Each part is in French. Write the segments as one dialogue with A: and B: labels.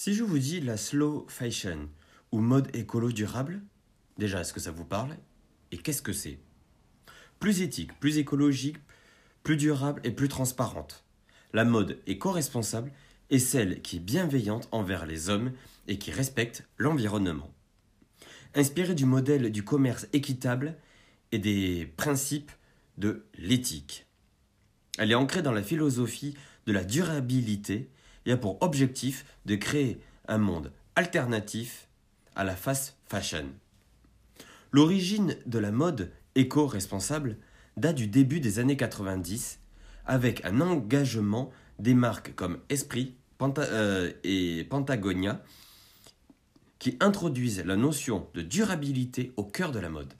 A: Si je vous dis la slow fashion ou mode écolo durable, déjà est-ce que ça vous parle Et qu'est-ce que c'est? Plus éthique, plus écologique, plus durable et plus transparente. La mode éco-responsable est celle qui est bienveillante envers les hommes et qui respecte l'environnement. Inspirée du modèle du commerce équitable et des principes de l'éthique. Elle est ancrée dans la philosophie de la durabilité et a pour objectif de créer un monde alternatif à la fast fashion. L'origine de la mode éco-responsable date du début des années 90 avec un engagement des marques comme Esprit euh, et Pentagonia qui introduisent la notion de durabilité au cœur de la mode.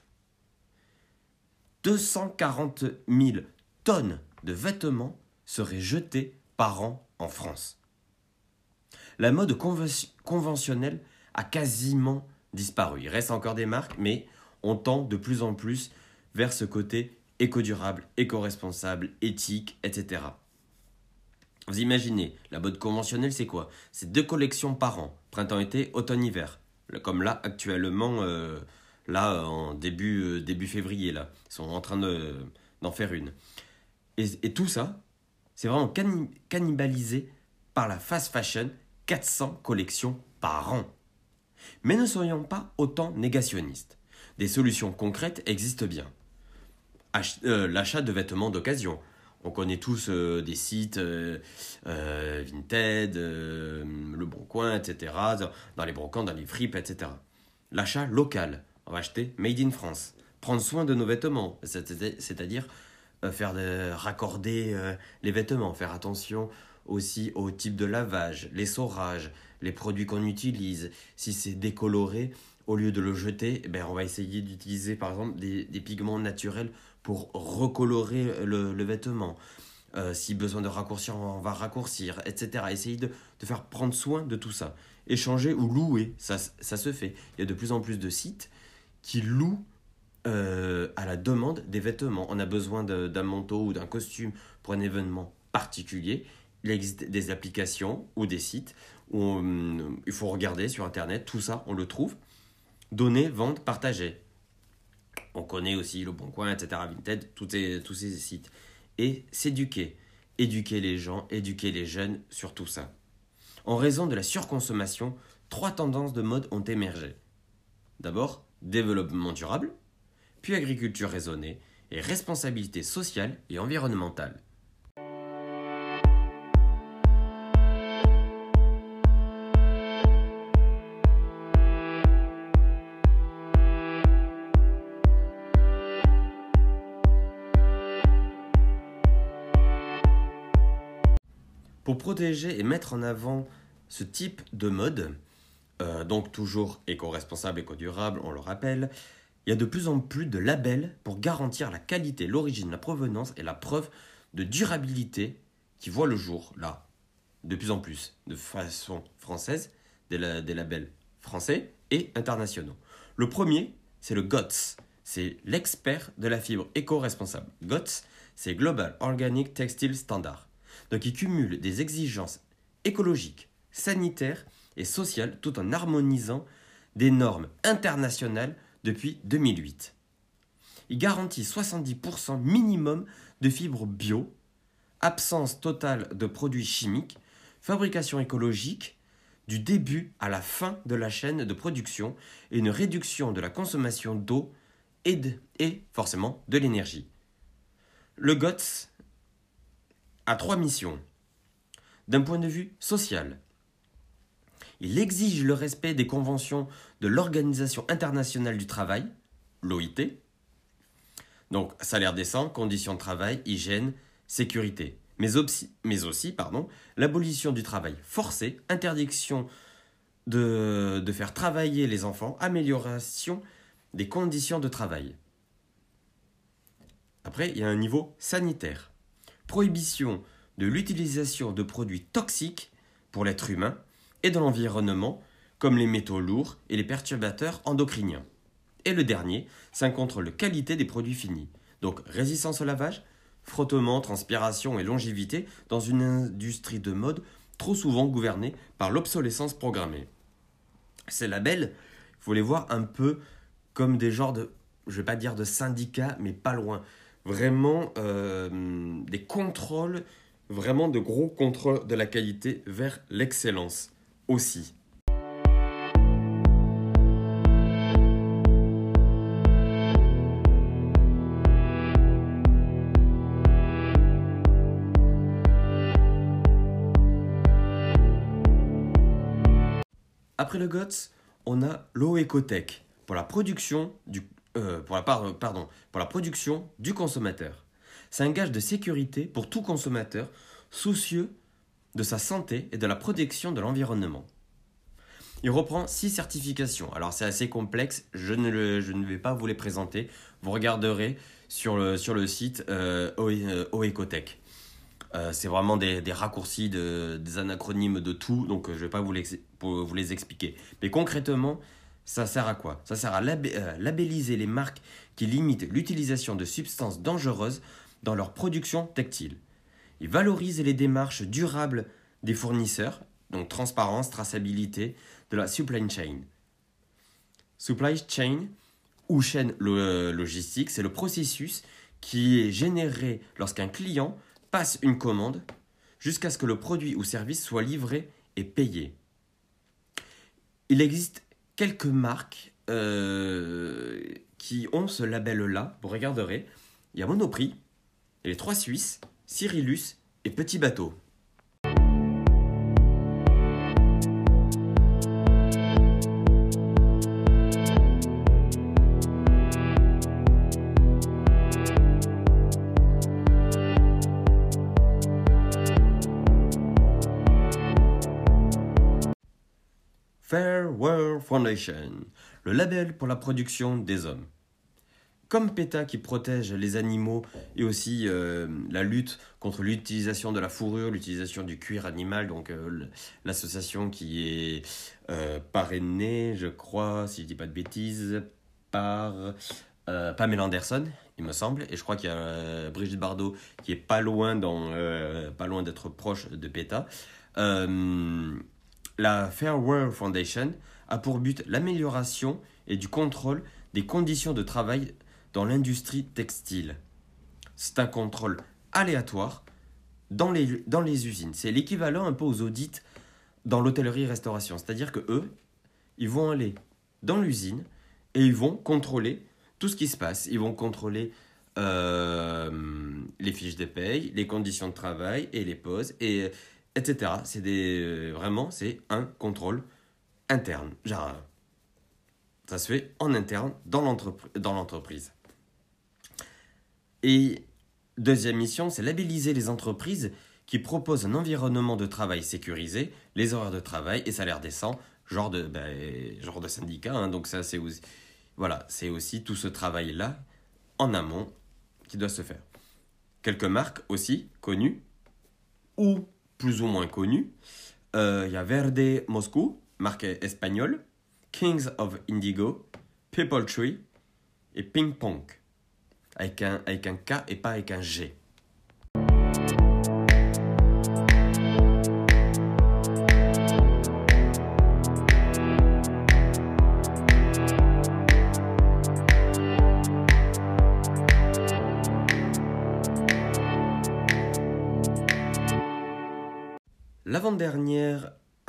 A: 240 000 tonnes de vêtements seraient jetées par an en France. La mode conventionnelle a quasiment disparu. Il reste encore des marques, mais on tend de plus en plus vers ce côté éco-durable, éco-responsable, éthique, etc. Vous imaginez, la mode conventionnelle, c'est quoi? C'est deux collections par an, printemps-été, automne-hiver. Comme là, actuellement, euh, là, en début, euh, début février, là. Ils sont en train d'en faire une. Et, tout ça, c'est vraiment cannibalisé par la fast fashion, 400 collections par an. Mais ne soyons pas autant négationnistes. Des solutions concrètes existent bien. Euh, l'achat de vêtements d'occasion. On connaît tous euh, des sites euh, Vinted, Le Bon Coin, etc. Dans les brocantes, dans les fripes, etc. L'achat local. On va acheter Made in France. Prendre soin de nos vêtements, c'est-à-dire faire de, raccorder les vêtements, faire attention aussi au type de lavage, les l'essorage, les produits qu'on utilise. Si c'est décoloré, au lieu de le jeter, eh ben on va essayer d'utiliser par exemple des, pigments naturels pour recolorer le, vêtement. Euh, si besoin de raccourcir, on va raccourcir, etc. Essayer de, faire prendre soin de tout ça. Échanger ou louer, ça, se fait. Il y a de plus en plus de sites qui louent euh, à la demande des vêtements. On a besoin d'un manteau ou d'un costume pour un événement particulier. Il existe des applications ou des sites où il faut regarder sur Internet, tout ça, on le trouve. Donner, vente, partager. On connaît aussi Le Bon Coin, etc., Vinted, tous ces sites. Et s'éduquer. Éduquer les gens, éduquer les jeunes sur tout ça. En raison de la surconsommation, trois tendances de mode ont émergé. D'abord, développement durable, puis agriculture raisonnée et responsabilité sociale et environnementale. Pour protéger et mettre en avant ce type de mode, euh, donc toujours éco-responsable, éco-durable, on le rappelle, il y a de plus en plus de labels pour garantir la qualité, l'origine, la provenance et la preuve de durabilité qui voient le jour, là, de plus en plus, de façon française, des, des labels français et internationaux. Le premier, c'est le GOTS, c'est l'expert de la fibre éco-responsable. GOTS, c'est Global Organic Textile Standard. Donc il cumule des exigences écologiques, sanitaires et sociales tout en harmonisant des normes internationales depuis 2008. Il garantit 70% minimum de fibres bio, absence totale de produits chimiques, fabrication écologique du début à la fin de la chaîne de production et une réduction de la consommation d'eau et, et forcément de l'énergie. Le GOTS a trois missions. D'un point de vue social, il exige le respect des conventions de l'Organisation internationale du travail, l'OIT, donc salaire décent, conditions de travail, hygiène, sécurité, mais aussi, pardon, l'abolition du travail forcé, interdiction de faire travailler les enfants, amélioration des conditions de travail. Après, il y a un niveau sanitaire prohibition de l'utilisation de produits toxiques pour l'être humain et dans l'environnement, comme les métaux lourds et les perturbateurs endocriniens. Et le dernier, c'est contre la qualité des produits finis. Donc résistance au lavage, frottement, transpiration et longévité dans une industrie de mode trop souvent gouvernés par l'obsolescence programmée. Ces labels, il faut les voir un peu comme des genres de, je vais pas dire de syndicats, mais pas loin. Vraiment euh, des contrôles, vraiment de gros contrôles de la qualité vers l'excellence aussi. Après le GOTS, on a l'OECOTEC pour la production du euh, pour la, pardon, pour la production du consommateur. C'est un gage de sécurité pour tout consommateur soucieux de sa santé et de la protection de l'environnement. Il reprend six certifications. Alors c'est assez complexe, je ne, je ne, vais pas vous les présenter. Vous regarderez sur le, sur le site euh, OECOTEC. Euh, c'est vraiment des, raccourcis, des anacronymes de tout, donc je ne vais pas vous les, vous les expliquer. Mais concrètement, ça sert à quoi? Ça sert à euh, labelliser les marques qui limitent l'utilisation de substances dangereuses dans leur production textile. Il valorise les démarches durables des fournisseurs, donc transparence, traçabilité de la supply chain. Supply chain ou chaîne logistique, c'est le processus qui est généré lorsqu'un client passe une commande jusqu'à ce que le produit ou service soit livré et payé. Il existe quelques marques euh, qui ont ce label-là. Vous regarderez. Il y a Monoprix, les trois Suisses, Cyrillus et Petit Bateau. Fair World Foundation, le label pour la production des hommes. Comme PETA qui protège les animaux et aussi euh, la lutte contre l'utilisation de la fourrure, l'utilisation du cuir animal, donc euh, l'association qui est euh, parrainée, je crois, si je dis pas de bêtises, par Pamela Anderson, il me semble, et je crois qu'il y a Brigitte Bardot qui est pas loin d'être proche de PETA. La Fair World Foundation a pour but l'amélioration et du contrôle des conditions de travail dans l'industrie textile. C'est un contrôle aléatoire dans les, dans les usines. C'est l'équivalent un peu aux audits dans l'hôtellerie-restauration. C'est-à-dire que eux, ils vont aller dans l'usine et ils vont contrôler tout ce qui se passe. Ils vont contrôler euh, les fiches de paye, les conditions de travail et les pauses. Et etc. C'est des, euh, vraiment, c'est un contrôle interne. Genre, ça se fait en interne dans l'entreprise. Et deuxième mission, c'est labelliser les entreprises qui proposent un environnement de travail sécurisé, les horaires de travail et salaires décents, genre de, ben, genre de syndicat. Hein. donc ça, c'est aussi, voilà, c'est aussi tout ce travail-là en amont qui doit se faire. Quelques marques aussi connues ou plus ou moins connus. Euh, il y a Verde Moscou, marque espagnole, Kings of Indigo, People Tree et Ping Pong, avec un, avec un K et pas avec un G.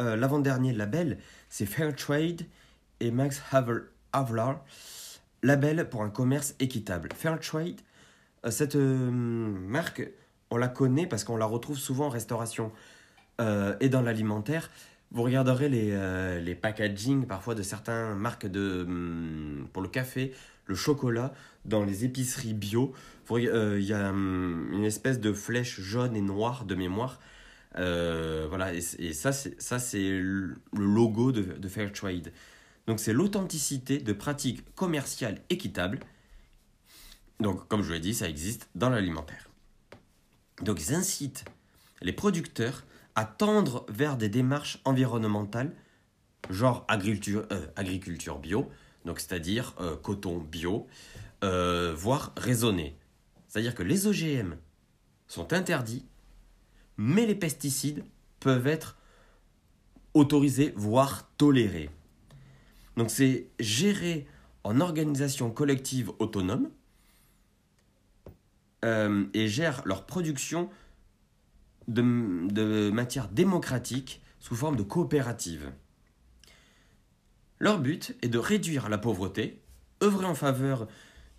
A: euh, l'avant-dernier label, c'est Fairtrade et Max Havelaar, label pour un commerce équitable. Fairtrade, euh, cette euh, marque, on la connaît parce qu'on la retrouve souvent en restauration et dans l'alimentaire. Vous regarderez les, les packaging parfois de certaines marques de, hum, pour le café, le chocolat, dans les épiceries bio. Il y a hum, une espèce de flèche jaune et noire de mémoire euh, voilà, et, ça, c'est le logo de, de Fairtrade. Donc, c'est l'authenticité de pratiques commerciales équitables. Donc, comme je l'ai dit, ça existe dans l'alimentaire. Donc, ils incitent les producteurs à tendre vers des démarches environnementales, genre agriculture, euh, agriculture bio, donc c'est-à-dire euh, coton bio, voire raisonné. C'est-à-dire que les OGM sont interdits mais les pesticides peuvent être autorisé, voire toléré. Donc c'est géré en organisation collective autonome euh, et gère leur production de, de matière démocratique sous forme de coopérative. Leur but est de réduire la pauvreté, œuvrer en faveur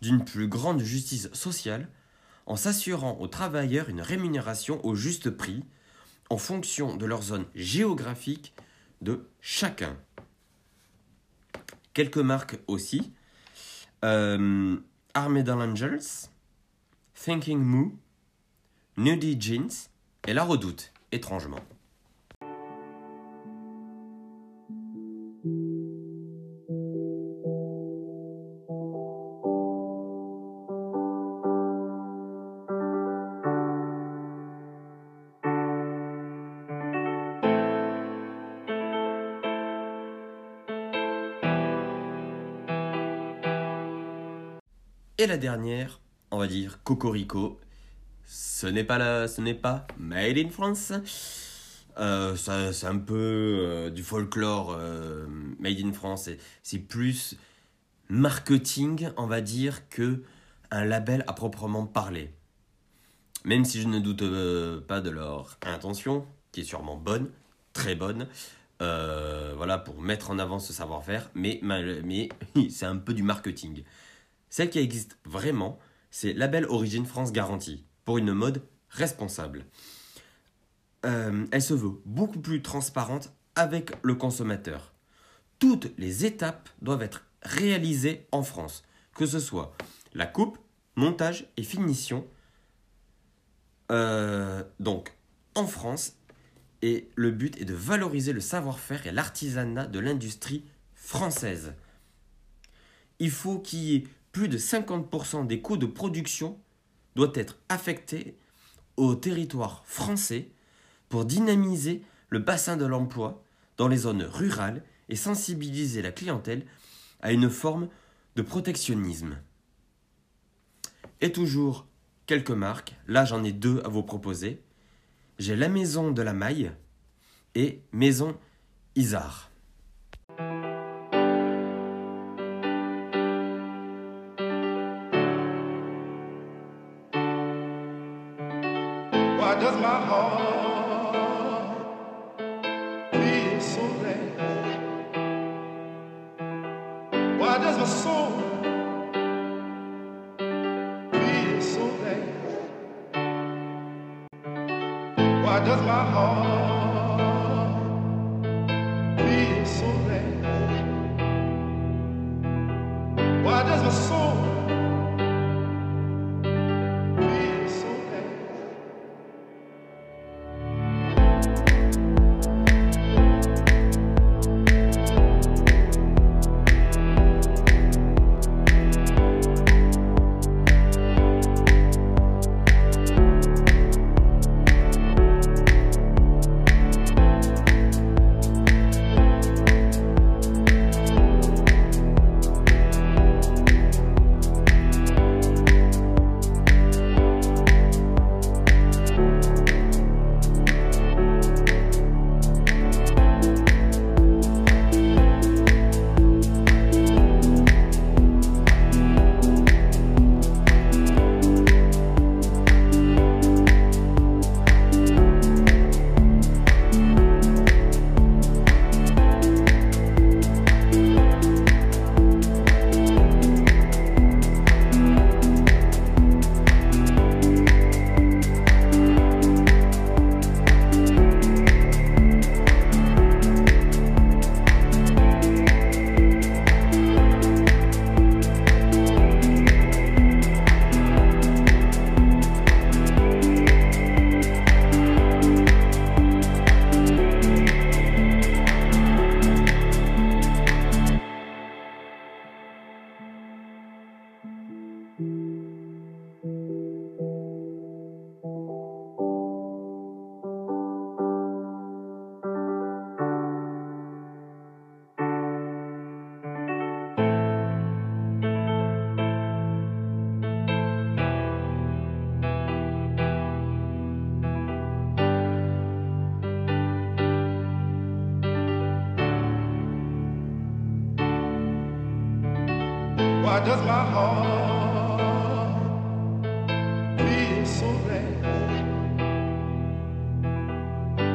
A: d'une plus grande justice sociale, en s'assurant aux travailleurs une rémunération au juste prix, en fonction de leur zone géographique de chacun. Quelques marques aussi. Euh, Armedal Angels, Thinking Moo, Nudie Jeans et La Redoute, étrangement. Et la dernière, on va dire Cocorico. Ce n'est pas ce n'est pas Made in France. Euh, ça, c'est un peu euh, du folklore euh, Made in France. C'est plus marketing, on va dire, que un label à proprement parler. Même si je ne doute pas de leur intention, qui est sûrement bonne, très bonne, voilà, pour mettre en avant ce savoir-faire, mais c'est un peu du marketing. Celle qui existe vraiment, c'est Label Origine France Garantie, pour une mode responsable. Euh, elle se veut beaucoup plus transparente avec le consommateur. Toutes les étapes doivent être réalisées en France, que ce soit la coupe, montage et finition. Euh, donc en France, et le but est de valoriser le savoir-faire et l'artisanat de l'industrie française. Il faut qu'il y ait plus de 50% des coûts de production doit être affecté au territoire français pour dynamiser le bassin de l'emploi dans les zones rurales et sensibiliser la clientèle à une forme de protectionnisme. Et toujours quelques marques, là j'en ai deux à vous proposer. J'ai la maison de la maille et maison Isard. Why does my heart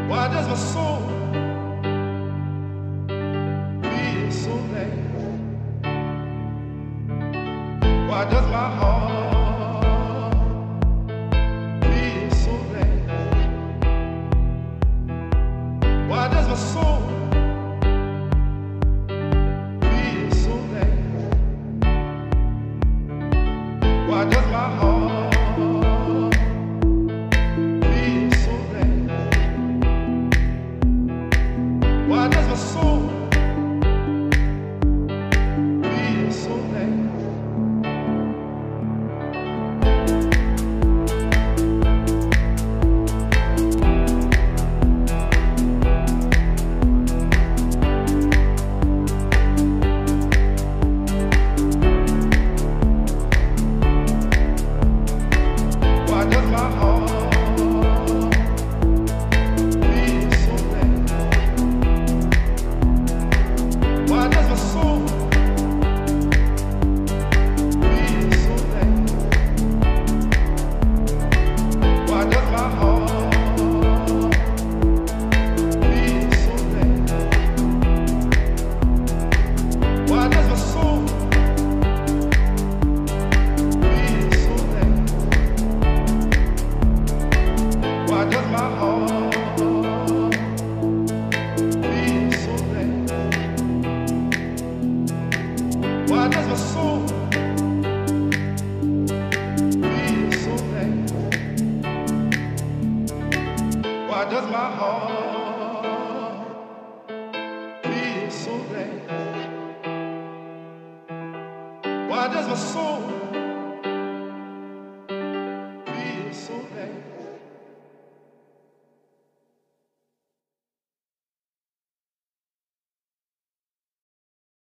A: Why does my soul